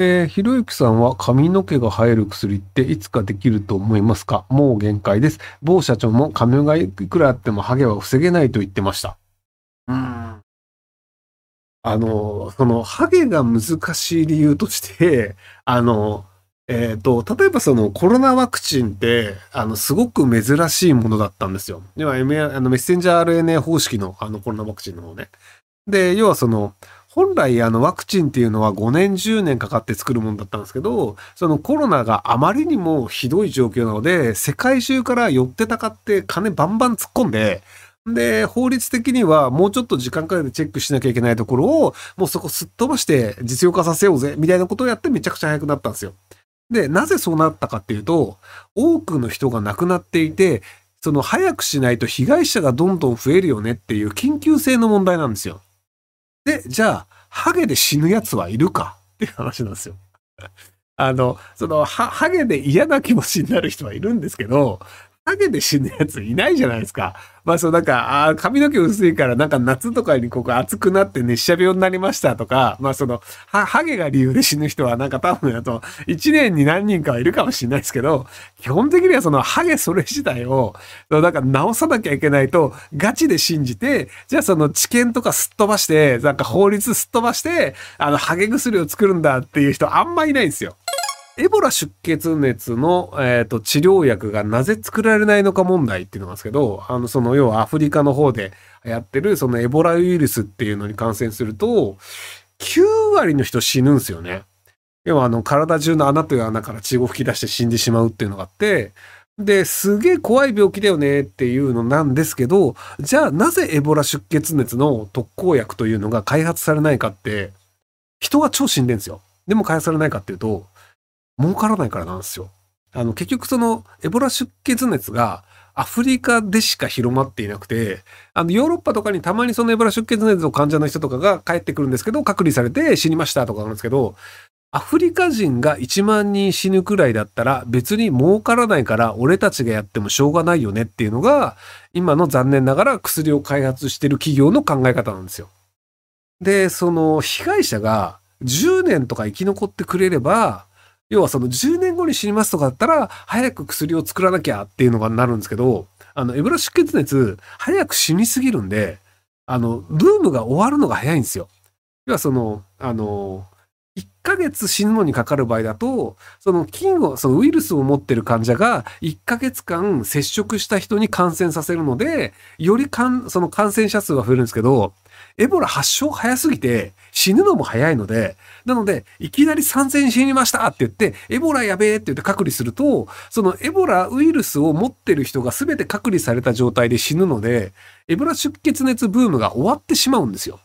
えー、ひろゆきさんは髪の毛が生える薬っていつかできると思いますか？もう限界です。某社長も髪がいくらあってもハゲは防げないと言ってました。うん。あの、その、ハゲが難しい理由として、あの、えっ、ー、と、例えばそのコロナワクチンって、あの、すごく珍しいものだったんですよ。要は、あのメッセンジャー RNA 方式のあのコロナワクチンの方ね。で、要はその、本来あのワクチンっていうのは5年10年かかって作るものだったんですけど、そのコロナがあまりにもひどい状況なので、世界中から寄ってたかって金バンバン突っ込んで、で、法律的にはもうちょっと時間かけてチェックしなきゃいけないところを、もうそこすっ飛ばして実用化させようぜ、みたいなことをやってめちゃくちゃ早くなったんですよ。で、なぜそうなったかっていうと、多くの人が亡くなっていて、その早くしないと被害者がどんどん増えるよねっていう緊急性の問題なんですよ。で、じゃあ、ハゲで死ぬ奴はいるか？っていう話なんですよ。あの、その、ハゲで嫌な気持ちになる人はいるんですけど、ハゲで死ぬやついないじゃないですか。まあそうなんか、あ髪の毛薄いからなんか夏とかにここ暑くなって熱射病になりましたとか、まあその、は、ハゲが理由で死ぬ人はなんか多分だと1年に何人かはいるかもしれないですけど、基本的にはそのハゲそれ自体を、なんか直さなきゃいけないとガチで信じて、じゃあその知見とかすっ飛ばして、なんか法律すっ飛ばして、あのハゲ薬を作るんだっていう人あんまいないんですよ。エボラ出血熱の、えーと、治療薬がなぜ作られないのか問題っていうのがあるんですけど、あの、その、要はアフリカの方でやってる、そのエボラウイルスっていうのに感染すると、9割の人死ぬんですよね。要は、あの、体中の穴という穴から血を吹き出して死んでしまうっていうのがあって、で、すげえ怖い病気だよねっていうのなんですけど、じゃあなぜエボラ出血熱の特効薬というのが開発されないかって、人が超死んでんですよ。でも開発されないかっていうと、儲からないからなんですよ。あの、結局その、エボラ出血熱が、アフリカでしか広まっていなくて、あの、ヨーロッパとかにたまにそのエボラ出血熱の患者の人とかが帰ってくるんですけど、隔離されて死にましたとかなんですけど、アフリカ人が1万人死ぬくらいだったら別に儲からないから俺たちがやってもしょうがないよねっていうのが今の残念ながら薬を開発してる企業の考え方なんですよ。で、その被害者が10年とか生き残ってくれれば要はその10年後に死にますとかだったら、早く薬を作らなきゃっていうのがなるんですけど、あの、エブラ出血熱、早く死にすぎるんで、あの、ブームが終わるのが早いんですよ。要はその、あの、1ヶ月死ぬのにかかる場合だと、その菌を、そのウイルスを持ってる患者が1ヶ月間接触した人に感染させるので、よりかん、その感染者数が増えるんですけど、エボラ発症早すぎて死ぬのも早いので、なので、いきなり3000死にましたって言って、エボラやべえって言って隔離すると、そのエボラウイルスを持ってる人が全て隔離された状態で死ぬので、エボラ出血熱ブームが終わってしまうんですよ。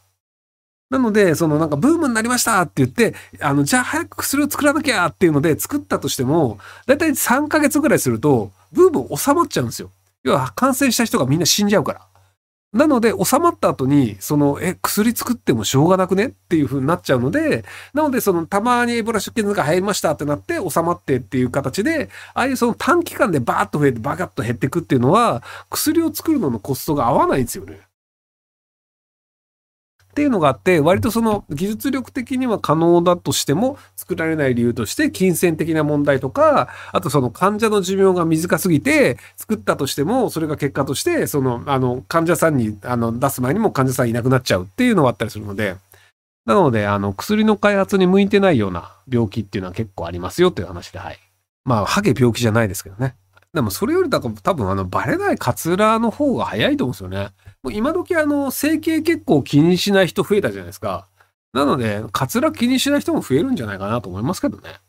なので、そのなんかブームになりましたって言って、あの、じゃあ早く薬を作らなきゃっていうので作ったとしても、だいたい3ヶ月ぐらいすると、ブーム収まっちゃうんですよ。要は感染した人がみんな死んじゃうから。なので、収まった後に、その、え、薬作ってもしょうがなくねっていう風になっちゃうので、なので、その、たまにエボラ出血が入りましたってなって、収まってっていう形で、ああいうその短期間でバーッと増えて、バカッと減っていくっていうのは、薬を作るののコストが合わないんですよね。っていうのがあって、割とその技術力的には可能だとしても作られない理由として、金銭的な問題とか、あとその患者の寿命が短すぎて、作ったとしても、それが結果として、その、あの、患者さんに、あの、出す前にも患者さんいなくなっちゃうっていうのがあったりするので、なので、あの、薬の開発に向いてないような病気っていうのは結構ありますよっていう話で、はい。まあ、ハゲ病気じゃないですけどね。でもそれよりだと多分あのバレないカツラの方が早いと思うんですよね。もう今時あの整形結構気にしない人増えたじゃないですか。なので、カツラ気にしない人も増えるんじゃないかなと思いますけどね。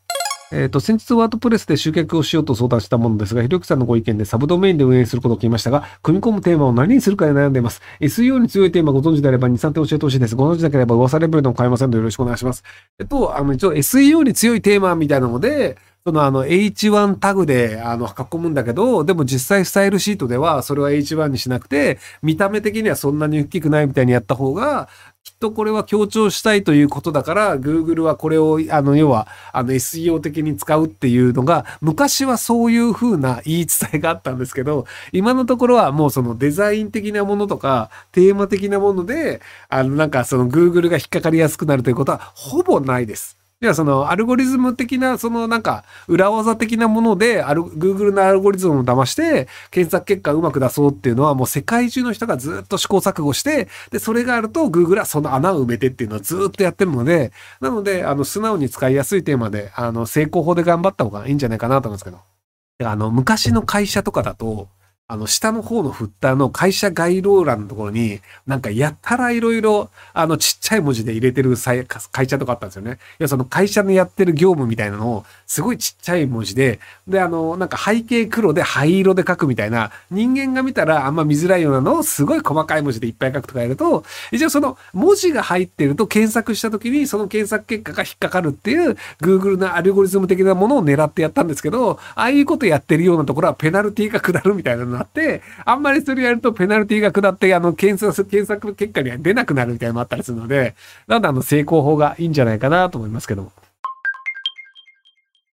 えっ、ー、と、先日ワードプレスで集客をしようと相談したものですが、ひろゆきさんのご意見でサブドメインで運営することを決めましたが、組み込むテーマを何にするかで悩んでいます。SEO に強いテーマご存知であれば2、3点教えてほしいです。ご存知なければ噂レベルでも買えませんのでよろしくお願いします。えっと、あの、一応 SEO に強いテーマみたいなので、そのあの H1 タグであの囲むんだけど、でも実際スタイルシートではそれは H1 にしなくて、見た目的にはそんなに大きくないみたいにやった方が、きっとこれは強調したいということだから、Google はこれを、あの、要は、あの SEO 的に使うっていうのが、昔はそういう風な言い伝えがあったんですけど、今のところはもうそのデザイン的なものとか、テーマ的なもので、あの、なんかその Google が引っかかりやすくなるということは、ほぼないです。要はそのアルゴリズム的な、そのなんか裏技的なもので、ある、Google のアルゴリズムを騙して、検索結果をうまく出そうっていうのはもう世界中の人がずっと試行錯誤して、で、それがあると Google はその穴を埋めてっていうのをずっとやってるので、なので、あの、素直に使いやすいテーマで、あの、成功法で頑張った方がいいんじゃないかなと思うんですけど。あの、昔の会社とかだと、あの、下の方のフッターの会社概要欄のところに、なんかやったらいろいろ、あの、ちっちゃい文字で入れてる会社とかあったんですよね。いや、その会社のやってる業務みたいなのを、すごいちっちゃい文字で、で、あの、なんか背景黒で灰色で書くみたいな、人間が見たらあんま見づらいようなのをすごい細かい文字でいっぱい書くとかやると、一応その文字が入ってると検索した時にその検索結果が引っかかるっていう Google のアルゴリズム的なものを狙ってやったんですけど、ああいうことやってるようなところはペナルティが下るみたいなのがあって、あんまりそれやるとペナルティが下って、あの、検索、検索結果には出なくなるみたいなのもあったりするので、なんであの成功法がいいんじゃないかなと思いますけども。